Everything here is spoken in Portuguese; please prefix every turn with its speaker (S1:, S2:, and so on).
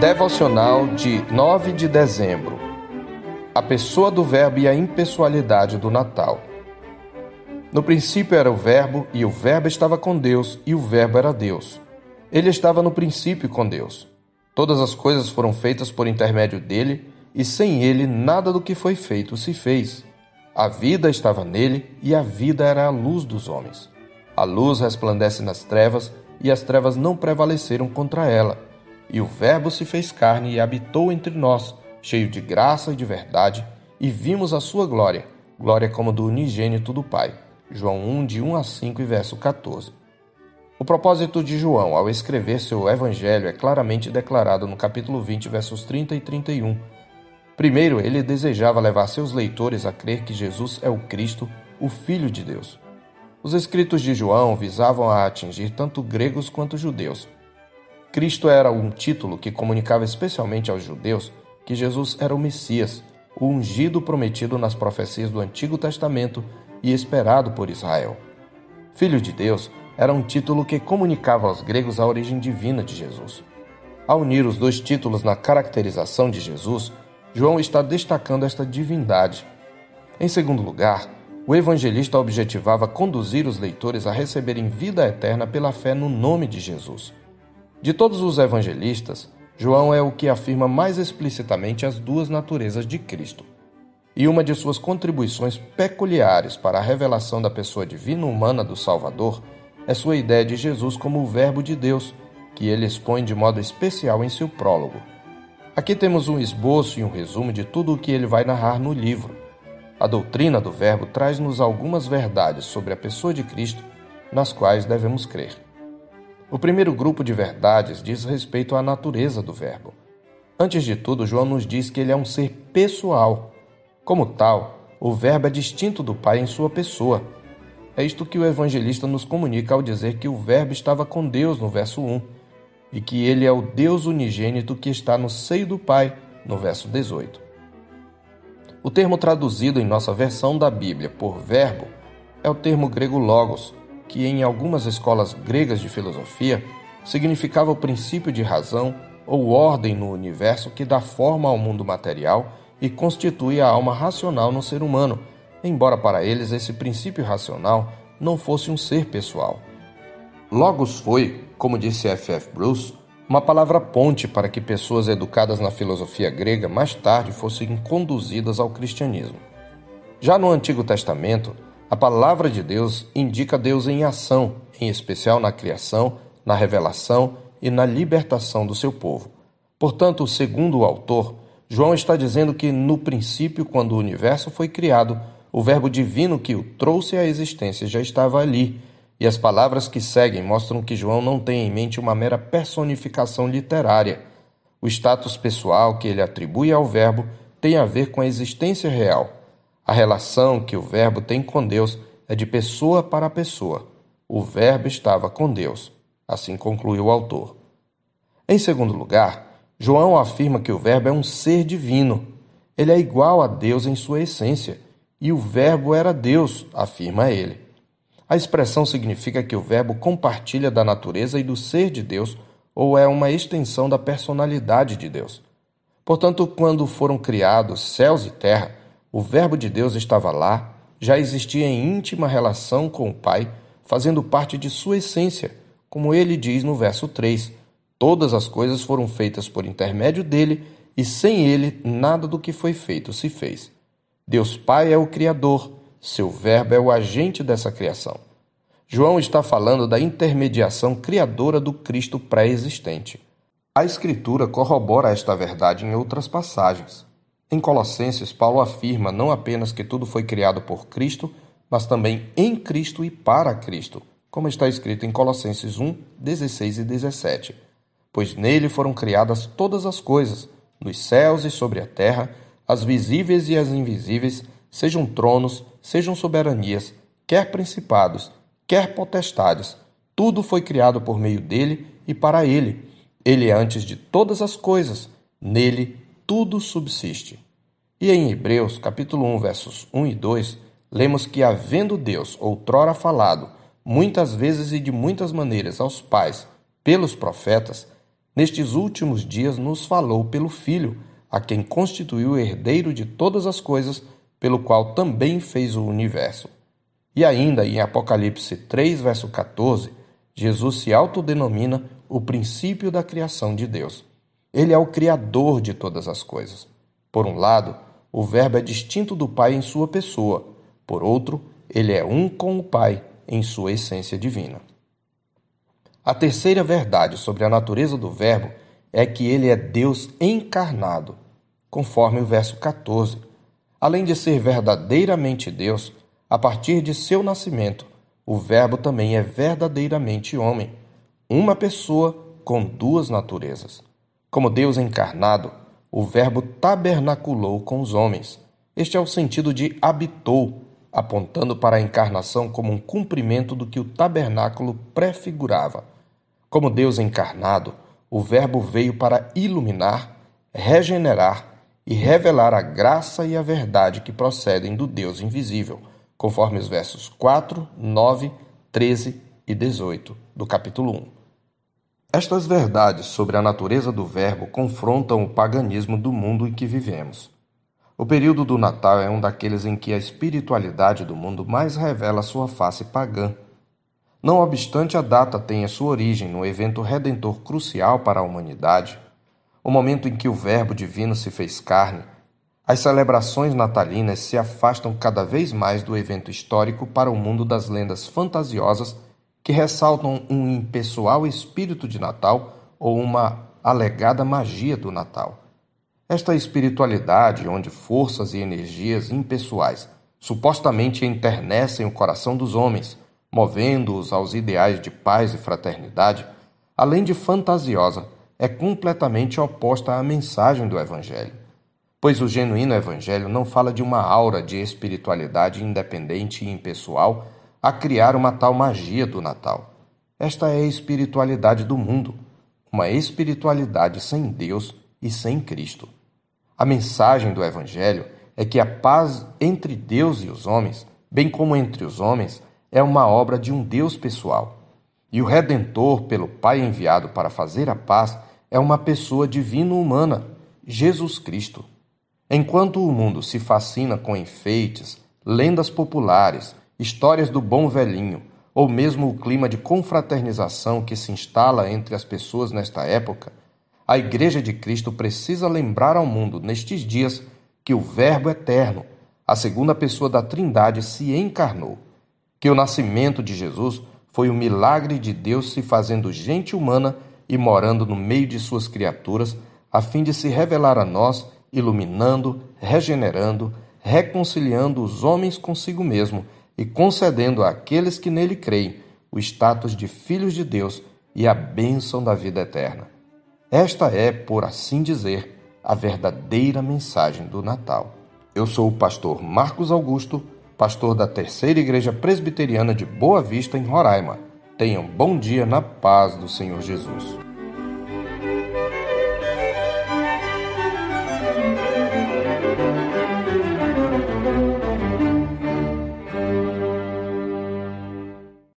S1: Devocional de 9 de dezembro. A pessoa do Verbo e a impessoalidade do Natal. No princípio era o Verbo, e o Verbo estava com Deus, e o Verbo era Deus. Ele estava no princípio com Deus. Todas as coisas foram feitas por intermédio dele, e sem ele nada do que foi feito se fez. A vida estava nele, e a vida era a luz dos homens. A luz resplandece nas trevas, e as trevas não prevaleceram contra ela. E o Verbo se fez carne e habitou entre nós, cheio de graça e de verdade, e vimos a sua glória, glória como do unigênito do Pai. João 1, de 1 a 5 e verso 14. O propósito de João ao escrever seu evangelho é claramente declarado no capítulo 20, versos 30 e 31. Primeiro, ele desejava levar seus leitores a crer que Jesus é o Cristo, o Filho de Deus. Os escritos de João visavam a atingir tanto gregos quanto judeus. Cristo era um título que comunicava especialmente aos judeus que Jesus era o Messias, o ungido prometido nas profecias do Antigo Testamento e esperado por Israel. Filho de Deus era um título que comunicava aos gregos a origem divina de Jesus. Ao unir os dois títulos na caracterização de Jesus, João está destacando esta divindade. Em segundo lugar, o evangelista objetivava conduzir os leitores a receberem vida eterna pela fé no nome de Jesus. De todos os evangelistas, João é o que afirma mais explicitamente as duas naturezas de Cristo. E uma de suas contribuições peculiares para a revelação da pessoa divina humana do Salvador é sua ideia de Jesus como o Verbo de Deus, que ele expõe de modo especial em seu prólogo. Aqui temos um esboço e um resumo de tudo o que ele vai narrar no livro. A doutrina do Verbo traz-nos algumas verdades sobre a pessoa de Cristo, nas quais devemos crer. O primeiro grupo de verdades diz respeito à natureza do Verbo. Antes de tudo, João nos diz que ele é um ser pessoal. Como tal, o Verbo é distinto do Pai em sua pessoa. É isto que o evangelista nos comunica ao dizer que o Verbo estava com Deus no verso 1 e que ele é o Deus unigênito que está no seio do Pai, no verso 18. O termo traduzido em nossa versão da Bíblia por verbo é o termo grego logos, que em algumas escolas gregas de filosofia significava o princípio de razão ou ordem no universo que dá forma ao mundo material e constitui a alma racional no ser humano, embora para eles esse princípio racional não fosse um ser pessoal. Logos foi, como disse F. F. Bruce, uma palavra ponte para que pessoas educadas na filosofia grega mais tarde fossem conduzidas ao cristianismo. Já no Antigo Testamento, a palavra de Deus indica Deus em ação, em especial na criação, na revelação e na libertação do seu povo. Portanto, segundo o autor, João está dizendo que no princípio, quando o universo foi criado, o Verbo divino que o trouxe à existência já estava ali e as palavras que seguem mostram que João não tem em mente uma mera personificação literária. O status pessoal que ele atribui ao Verbo tem a ver com a existência real. A relação que o Verbo tem com Deus é de pessoa para pessoa. O Verbo estava com Deus. Assim conclui o autor. Em segundo lugar, João afirma que o Verbo é um ser divino. Ele é igual a Deus em sua essência, e o Verbo era Deus, afirma ele. A expressão significa que o Verbo compartilha da natureza e do ser de Deus ou é uma extensão da personalidade de Deus. Portanto, quando foram criados céus e terra, o Verbo de Deus estava lá, já existia em íntima relação com o Pai, fazendo parte de sua essência, como ele diz no verso 3: Todas as coisas foram feitas por intermédio dele, e sem ele nada do que foi feito se fez. Deus Pai é o Criador seu Verbo é o agente dessa criação. João está falando da intermediação criadora do Cristo pré-existente. A Escritura corrobora esta verdade em outras passagens. Em Colossenses, Paulo afirma não apenas que tudo foi criado por Cristo, mas também em Cristo e para Cristo, como está escrito em Colossenses 1, 16 e 17. Pois nele foram criadas todas as coisas, nos céus e sobre a terra, as visíveis e as invisíveis, sejam tronos, sejam soberanias, quer principados, quer potestades, tudo foi criado por meio dele e para ele. Ele é antes de todas as coisas, nele tudo subsiste. E em Hebreus, capítulo 1, versos 1 e 2, lemos que havendo Deus outrora falado, muitas vezes e de muitas maneiras aos pais, pelos profetas, nestes últimos dias nos falou pelo Filho, a quem constituiu herdeiro de todas as coisas, pelo qual também fez o universo. E ainda em Apocalipse 3, verso 14, Jesus se autodenomina o princípio da criação de Deus. Ele é o criador de todas as coisas. Por um lado, o Verbo é distinto do Pai em sua pessoa, por outro, ele é um com o Pai em sua essência divina. A terceira verdade sobre a natureza do Verbo é que ele é Deus encarnado, conforme o verso 14. Além de ser verdadeiramente Deus, a partir de seu nascimento, o Verbo também é verdadeiramente homem, uma pessoa com duas naturezas. Como Deus encarnado, o Verbo tabernaculou com os homens. Este é o sentido de habitou, apontando para a encarnação como um cumprimento do que o tabernáculo prefigurava. Como Deus encarnado, o Verbo veio para iluminar, regenerar e revelar a graça e a verdade que procedem do Deus invisível, conforme os versos 4, 9, 13 e 18 do capítulo 1. Estas verdades sobre a natureza do Verbo confrontam o paganismo do mundo em que vivemos. O período do Natal é um daqueles em que a espiritualidade do mundo mais revela sua face pagã não obstante a data tenha sua origem no evento redentor crucial para a humanidade, o momento em que o Verbo divino se fez carne, as celebrações natalinas se afastam cada vez mais do evento histórico para o mundo das lendas fantasiosas que ressaltam um impessoal espírito de Natal ou uma alegada magia do Natal. Esta espiritualidade, onde forças e energias impessoais supostamente enternecem o coração dos homens, movendo-os aos ideais de paz e fraternidade, além de fantasiosa, é completamente oposta à mensagem do Evangelho. Pois o genuíno Evangelho não fala de uma aura de espiritualidade independente e impessoal a criar uma tal magia do Natal. Esta é a espiritualidade do mundo, uma espiritualidade sem Deus e sem Cristo. A mensagem do Evangelho é que a paz entre Deus e os homens, bem como entre os homens, é uma obra de um Deus pessoal. E o Redentor, pelo Pai enviado para fazer a paz, é uma pessoa divino-humana, Jesus Cristo. Enquanto o mundo se fascina com enfeites, lendas populares, histórias do bom velhinho, ou mesmo o clima de confraternização que se instala entre as pessoas nesta época, a Igreja de Cristo precisa lembrar ao mundo nestes dias que o Verbo eterno, a segunda pessoa da Trindade, se encarnou que o nascimento de Jesus foi o milagre de Deus se fazendo gente humana e morando no meio de suas criaturas, a fim de se revelar a nós, iluminando, regenerando, reconciliando os homens consigo mesmo e concedendo àqueles que nele creem o status de filhos de Deus e a bênção da vida eterna. Esta é, por assim dizer, a verdadeira mensagem do Natal. Eu sou o pastor Marcos Augusto pastor da Terceira Igreja Presbiteriana de Boa Vista, em Roraima. Tenham bom dia na paz do Senhor Jesus.